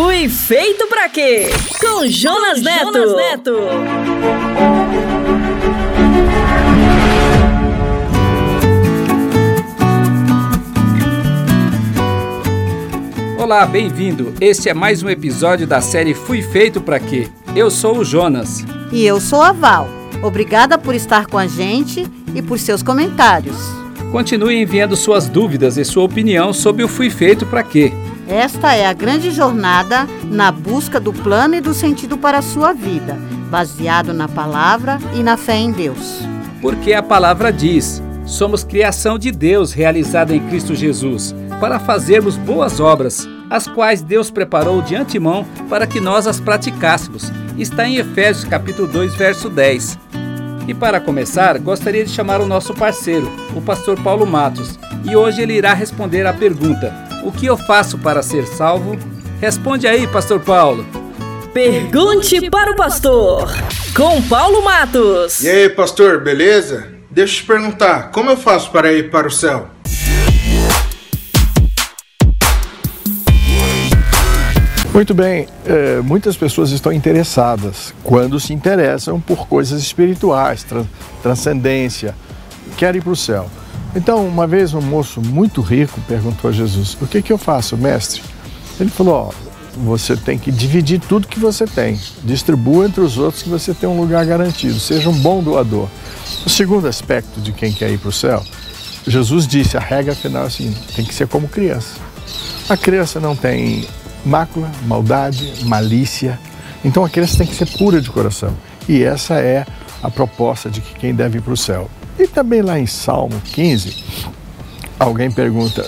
Fui feito pra quê? Com Jonas, Com Neto. Jonas Neto. Olá, bem-vindo. Este é mais um episódio da série Fui Feito para Quê? Eu sou o Jonas. E eu sou a Val. Obrigada por estar com a gente e por seus comentários. Continue enviando suas dúvidas e sua opinião sobre o Fui Feito para Quê? Esta é a grande jornada na busca do plano e do sentido para a sua vida, baseado na palavra e na fé em Deus. Porque a palavra diz: somos criação de Deus realizada em Cristo Jesus, para fazermos boas obras, as quais Deus preparou de antemão para que nós as praticássemos. Está em Efésios capítulo 2, verso 10. E para começar, gostaria de chamar o nosso parceiro, o pastor Paulo Matos, e hoje ele irá responder à pergunta: o que eu faço para ser salvo? Responde aí, Pastor Paulo. Pergunte para o pastor, com Paulo Matos. E aí, pastor, beleza? Deixa eu te perguntar, como eu faço para ir para o céu? Muito bem, é, muitas pessoas estão interessadas quando se interessam por coisas espirituais, transcendência, querem ir para o céu. Então, uma vez um moço muito rico perguntou a Jesus: O que, que eu faço, mestre? Ele falou: oh, Você tem que dividir tudo que você tem, distribua entre os outros que você tem um lugar garantido, seja um bom doador. O segundo aspecto de quem quer ir para o céu, Jesus disse: a regra final é assim: tem que ser como criança. A criança não tem mácula, maldade, malícia. Então a criança tem que ser pura de coração. E essa é a proposta de que quem deve ir para o céu. E também lá em Salmo 15, alguém pergunta: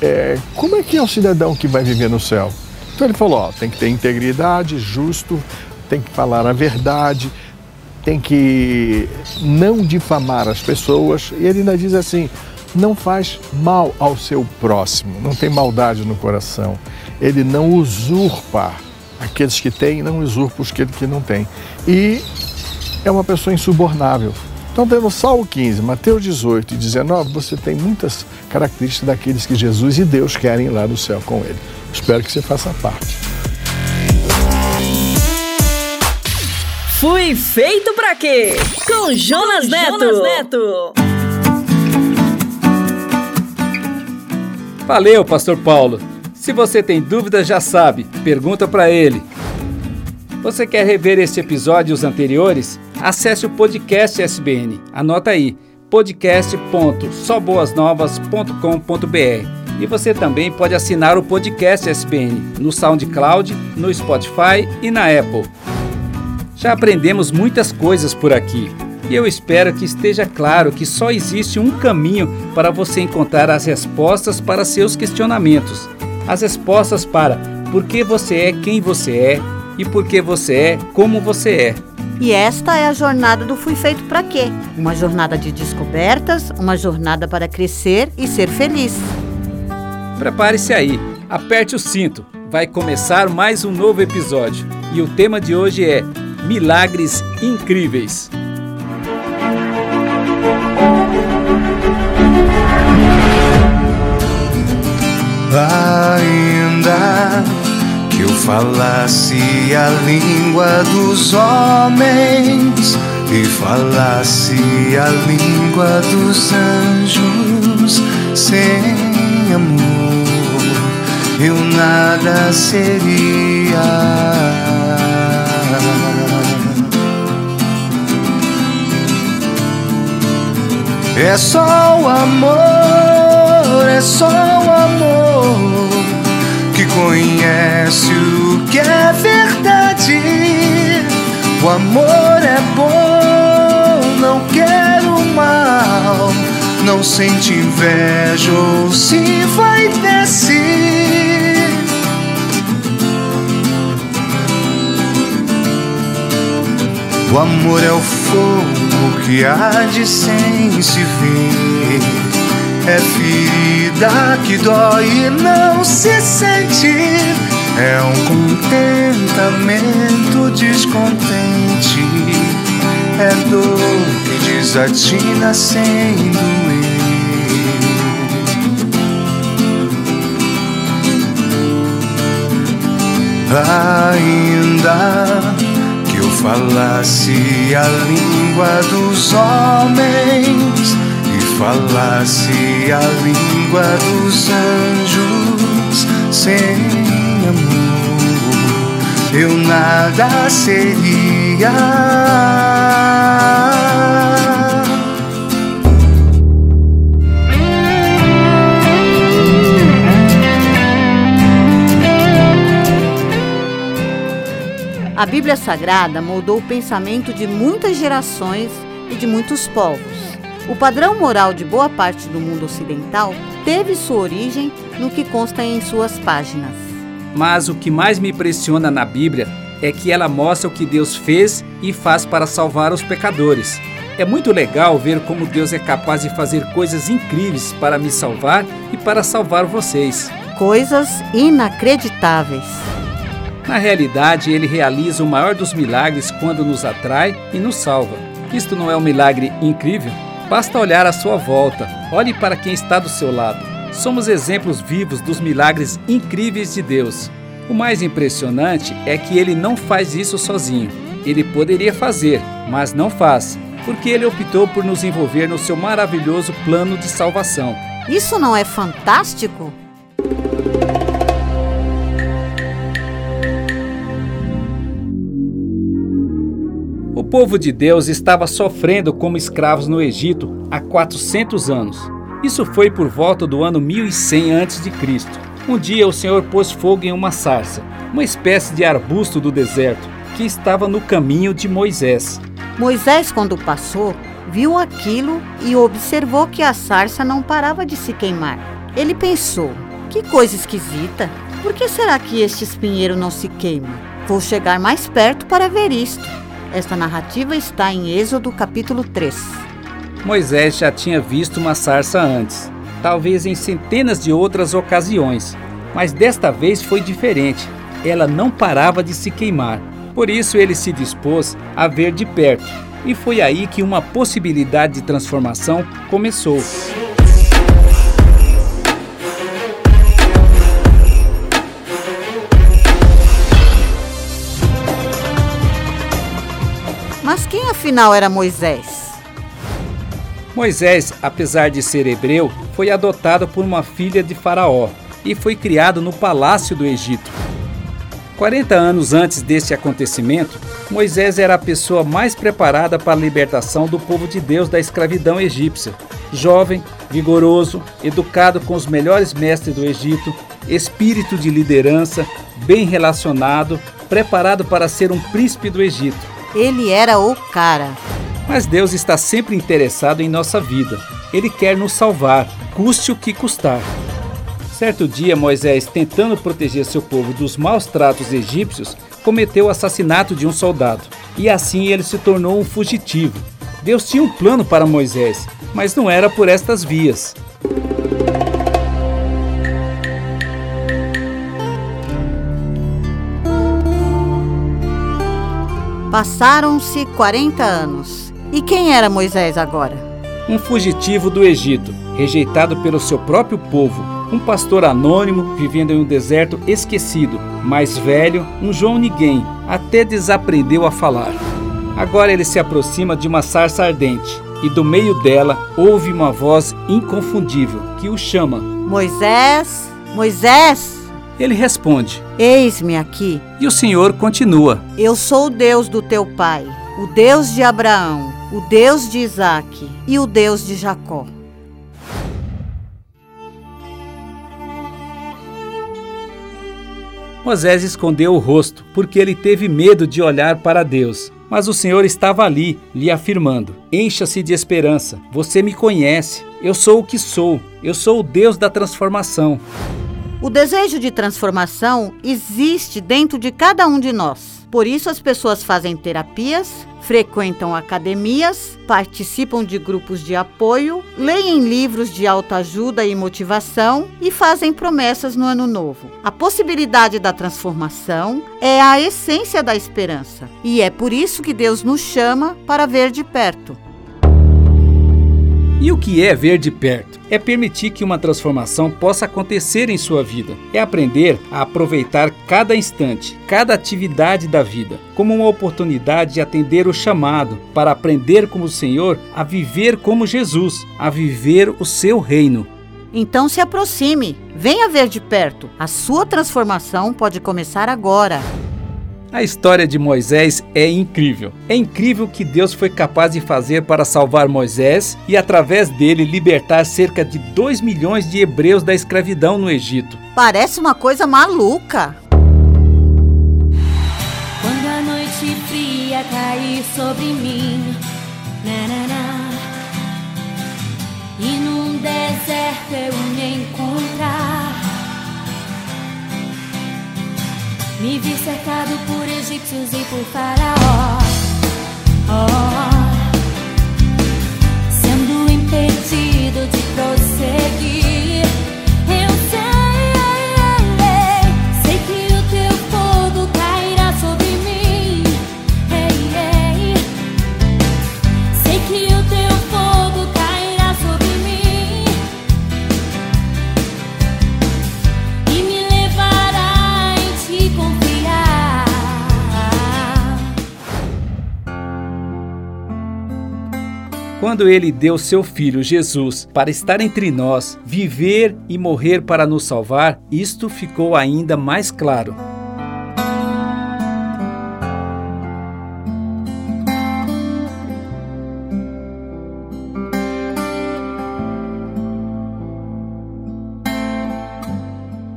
é, como é que é o cidadão que vai viver no céu? Então ele falou: ó, tem que ter integridade, justo, tem que falar a verdade, tem que não difamar as pessoas. E ele ainda diz assim: não faz mal ao seu próximo, não tem maldade no coração. Ele não usurpa aqueles que têm, não usurpa os que, não têm. E é uma pessoa insubornável. Então, tendo Salmo 15, Mateus 18 e 19, você tem muitas características daqueles que Jesus e Deus querem ir lá no céu com ele. Espero que você faça parte. Fui feito para quê? Com Jonas Neto. Jonas Neto. Valeu, Pastor Paulo. Se você tem dúvidas, já sabe, pergunta para ele. Você quer rever este episódio e os anteriores? Acesse o podcast SBN. Anota aí: podcast.soboasnovas.com.br. E você também pode assinar o podcast SBN no SoundCloud, no Spotify e na Apple. Já aprendemos muitas coisas por aqui. E eu espero que esteja claro que só existe um caminho para você encontrar as respostas para seus questionamentos. As respostas para por que você é quem você é, e porque você é como você é. E esta é a jornada do Fui Feito para Quê? Uma jornada de descobertas, uma jornada para crescer e ser feliz. Prepare-se aí, aperte o cinto, vai começar mais um novo episódio. E o tema de hoje é Milagres Incríveis. Eu falasse a língua dos homens e falasse a língua dos anjos sem amor, eu nada seria. É só o amor, é só o amor que conhece o que é verdade. O amor é bom, não quero mal, não sente inveja ou se vai descer. O amor é o fogo que arde sem se ver é ferida que dói e não se sente. É um contentamento descontente. É dor que desatina sem doer. Ainda que eu falasse a língua dos homens falasse a língua dos anjos sem amor, eu nada seria. A Bíblia Sagrada moldou o pensamento de muitas gerações e de muitos povos. O padrão moral de boa parte do mundo ocidental teve sua origem no que consta em suas páginas. Mas o que mais me impressiona na Bíblia é que ela mostra o que Deus fez e faz para salvar os pecadores. É muito legal ver como Deus é capaz de fazer coisas incríveis para me salvar e para salvar vocês. Coisas inacreditáveis. Na realidade, ele realiza o maior dos milagres quando nos atrai e nos salva. Isto não é um milagre incrível? Basta olhar à sua volta, olhe para quem está do seu lado. Somos exemplos vivos dos milagres incríveis de Deus. O mais impressionante é que ele não faz isso sozinho. Ele poderia fazer, mas não faz, porque ele optou por nos envolver no seu maravilhoso plano de salvação. Isso não é fantástico? Povo de Deus estava sofrendo como escravos no Egito há 400 anos. Isso foi por volta do ano 1100 a.C. Um dia o Senhor pôs fogo em uma sarça, uma espécie de arbusto do deserto, que estava no caminho de Moisés. Moisés, quando passou, viu aquilo e observou que a sarça não parava de se queimar. Ele pensou: que coisa esquisita! Por que será que este espinheiro não se queima? Vou chegar mais perto para ver isto. Esta narrativa está em Êxodo capítulo 3. Moisés já tinha visto uma sarça antes, talvez em centenas de outras ocasiões, mas desta vez foi diferente. Ela não parava de se queimar. Por isso ele se dispôs a ver de perto, e foi aí que uma possibilidade de transformação começou. Afinal era Moisés? Moisés, apesar de ser hebreu, foi adotado por uma filha de Faraó e foi criado no palácio do Egito. 40 anos antes deste acontecimento, Moisés era a pessoa mais preparada para a libertação do povo de Deus da escravidão egípcia. Jovem, vigoroso, educado com os melhores mestres do Egito, espírito de liderança, bem relacionado, preparado para ser um príncipe do Egito. Ele era o cara. Mas Deus está sempre interessado em nossa vida. Ele quer nos salvar, custe o que custar. Certo dia, Moisés, tentando proteger seu povo dos maus tratos egípcios, cometeu o assassinato de um soldado. E assim ele se tornou um fugitivo. Deus tinha um plano para Moisés, mas não era por estas vias. Passaram-se 40 anos. E quem era Moisés agora? Um fugitivo do Egito, rejeitado pelo seu próprio povo, um pastor anônimo vivendo em um deserto esquecido, mais velho, um João Ninguém, até desaprendeu a falar. Agora ele se aproxima de uma sarça ardente e do meio dela ouve uma voz inconfundível que o chama. Moisés, Moisés, Ele responde eis-me aqui. e o Senhor continua. Eu sou o Deus do teu pai, o Deus de Abraão, o Deus de Isaque e o Deus de Jacó. Moisés escondeu o rosto, porque ele teve medo de olhar para Deus. Mas o Senhor estava ali, lhe afirmando: Encha-se de esperança, você me conhece, eu sou o que sou, eu sou o Deus da transformação. O desejo de transformação existe dentro de cada um de nós. Por isso, as pessoas fazem terapias, frequentam academias, participam de grupos de apoio, leem livros de autoajuda e motivação e fazem promessas no ano novo. A possibilidade da transformação é a essência da esperança. E é por isso que Deus nos chama para ver de perto. E o que é ver de perto? É permitir que uma transformação possa acontecer em sua vida. É aprender a aproveitar cada instante, cada atividade da vida, como uma oportunidade de atender o chamado para aprender como o Senhor a viver como Jesus, a viver o seu reino. Então se aproxime, venha ver de perto. A sua transformação pode começar agora. A história de Moisés é incrível. É incrível o que Deus foi capaz de fazer para salvar Moisés e, através dele, libertar cerca de 2 milhões de hebreus da escravidão no Egito. Parece uma coisa maluca. Quando a noite fria cair sobre mim, na, na, na, por egípcios e por faraó. Quando ele deu seu filho Jesus para estar entre nós, viver e morrer para nos salvar, isto ficou ainda mais claro.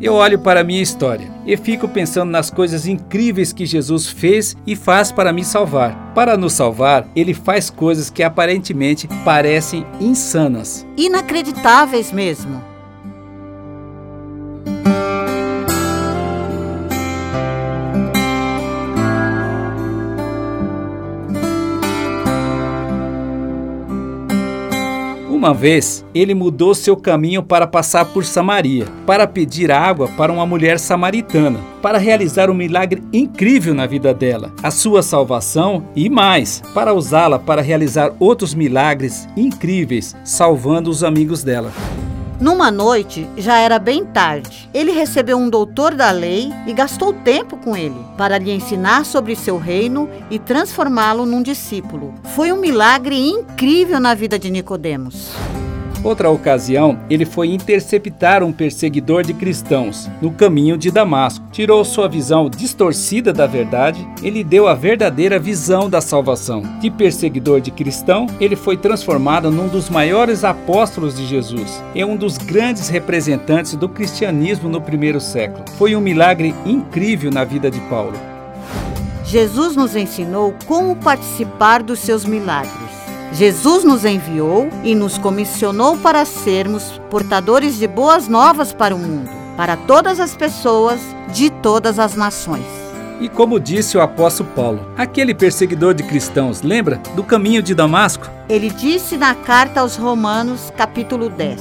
Eu olho para a minha história e fico pensando nas coisas incríveis que Jesus fez e faz para me salvar. Para nos salvar, ele faz coisas que aparentemente parecem insanas. Inacreditáveis mesmo. Uma vez, ele mudou seu caminho para passar por Samaria, para pedir água para uma mulher samaritana, para realizar um milagre incrível na vida dela, a sua salvação e mais, para usá-la para realizar outros milagres incríveis, salvando os amigos dela. Numa noite, já era bem tarde. Ele recebeu um doutor da lei e gastou tempo com ele para lhe ensinar sobre seu reino e transformá-lo num discípulo. Foi um milagre incrível na vida de Nicodemos. Outra ocasião, ele foi interceptar um perseguidor de cristãos no caminho de Damasco. Tirou sua visão distorcida da verdade e lhe deu a verdadeira visão da salvação. De perseguidor de cristão, ele foi transformado num dos maiores apóstolos de Jesus e um dos grandes representantes do cristianismo no primeiro século. Foi um milagre incrível na vida de Paulo. Jesus nos ensinou como participar dos seus milagres. Jesus nos enviou e nos comissionou para sermos portadores de boas novas para o mundo, para todas as pessoas de todas as nações. E como disse o apóstolo Paulo, aquele perseguidor de cristãos, lembra do caminho de Damasco? Ele disse na carta aos Romanos, capítulo 10: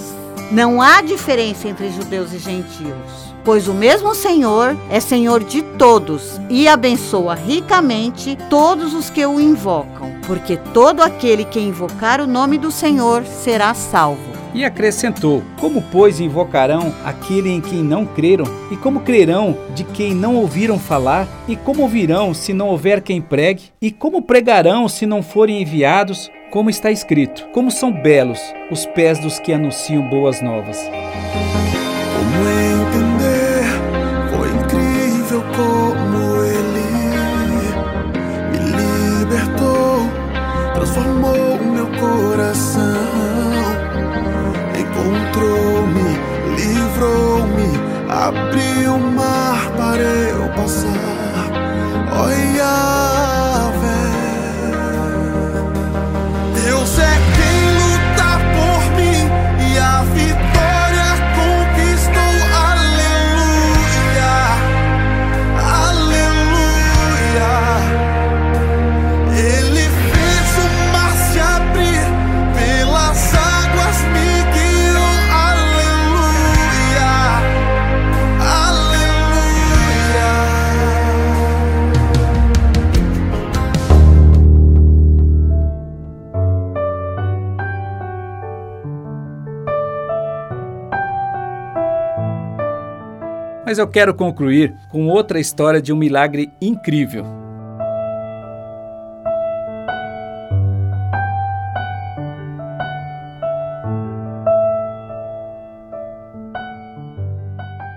Não há diferença entre judeus e gentios, pois o mesmo Senhor é Senhor de todos e abençoa ricamente todos os que o invocam, porque todo aquele que invocar o nome do Senhor será salvo. E acrescentou: Como, pois, invocarão aquele em quem não creram? E como crerão de quem não ouviram falar? E como ouvirão se não houver quem pregue? E como pregarão se não forem enviados? Como está escrito: Como são belos os pés dos que anunciam boas novas. Abriu o mar para eu passar. Olha, Mas eu quero concluir com outra história de um milagre incrível.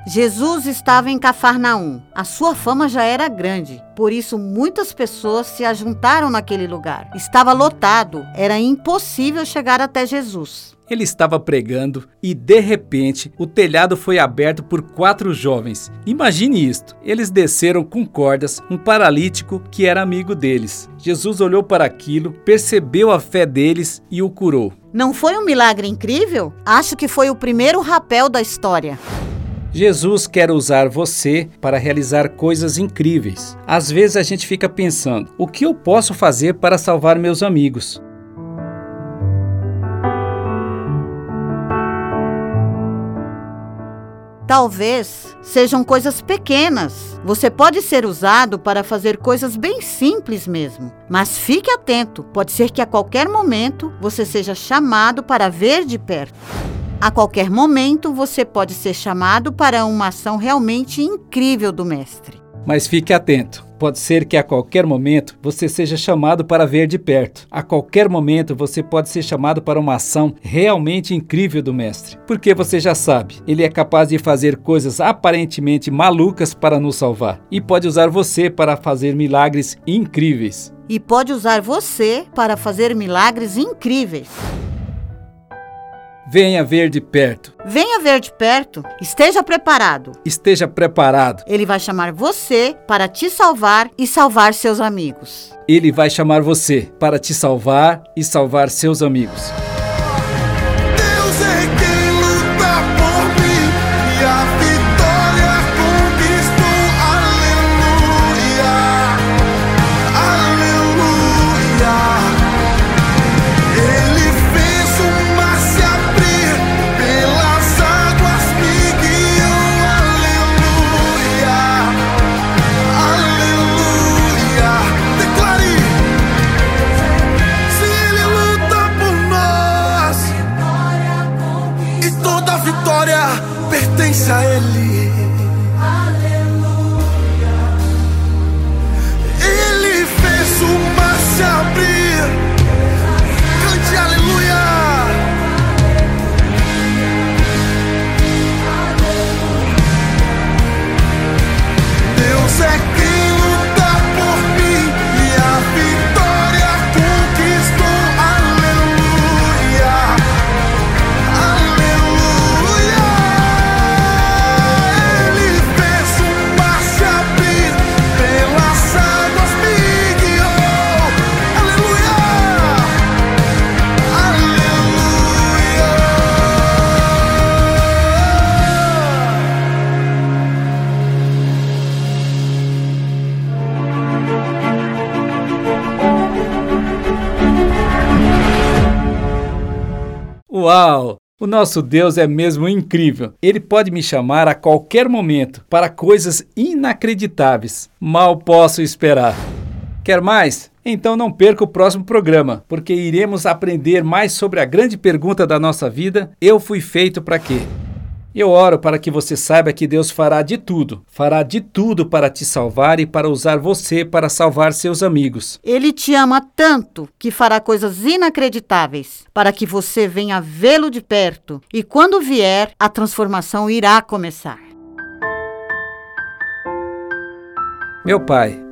Jesus estava em Cafarnaum. A sua fama já era grande, por isso muitas pessoas se ajuntaram naquele lugar. Estava lotado, era impossível chegar até Jesus. Ele estava pregando e, de repente, o telhado foi aberto por quatro jovens. Imagine isto: eles desceram com cordas um paralítico que era amigo deles. Jesus olhou para aquilo, percebeu a fé deles e o curou. Não foi um milagre incrível? Acho que foi o primeiro rapel da história. Jesus quer usar você para realizar coisas incríveis. Às vezes a gente fica pensando: o que eu posso fazer para salvar meus amigos? Talvez sejam coisas pequenas. Você pode ser usado para fazer coisas bem simples mesmo. Mas fique atento, pode ser que a qualquer momento você seja chamado para ver de perto. A qualquer momento você pode ser chamado para uma ação realmente incrível do Mestre. Mas fique atento. Pode ser que a qualquer momento você seja chamado para ver de perto. A qualquer momento você pode ser chamado para uma ação realmente incrível do Mestre. Porque você já sabe, ele é capaz de fazer coisas aparentemente malucas para nos salvar. E pode usar você para fazer milagres incríveis. E pode usar você para fazer milagres incríveis. Venha ver de perto. Venha ver de perto, esteja preparado. Esteja preparado. Ele vai chamar você para te salvar e salvar seus amigos. Ele vai chamar você para te salvar e salvar seus amigos. O nosso Deus é mesmo incrível. Ele pode me chamar a qualquer momento para coisas inacreditáveis. Mal posso esperar. Quer mais? Então não perca o próximo programa, porque iremos aprender mais sobre a grande pergunta da nossa vida: eu fui feito para quê? Eu oro para que você saiba que Deus fará de tudo, fará de tudo para te salvar e para usar você para salvar seus amigos. Ele te ama tanto que fará coisas inacreditáveis para que você venha vê-lo de perto. E quando vier, a transformação irá começar. Meu Pai,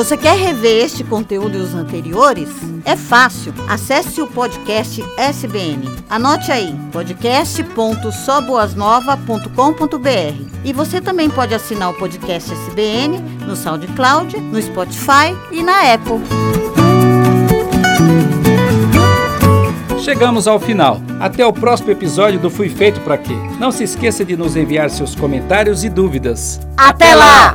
Você quer rever este conteúdo e os anteriores? É fácil. Acesse o podcast SBN. Anote aí: podcast.soboasnova.com.br. E você também pode assinar o podcast SBN no SoundCloud, no Spotify e na Apple. Chegamos ao final. Até o próximo episódio do Fui Feito Pra Quê. Não se esqueça de nos enviar seus comentários e dúvidas. Até lá!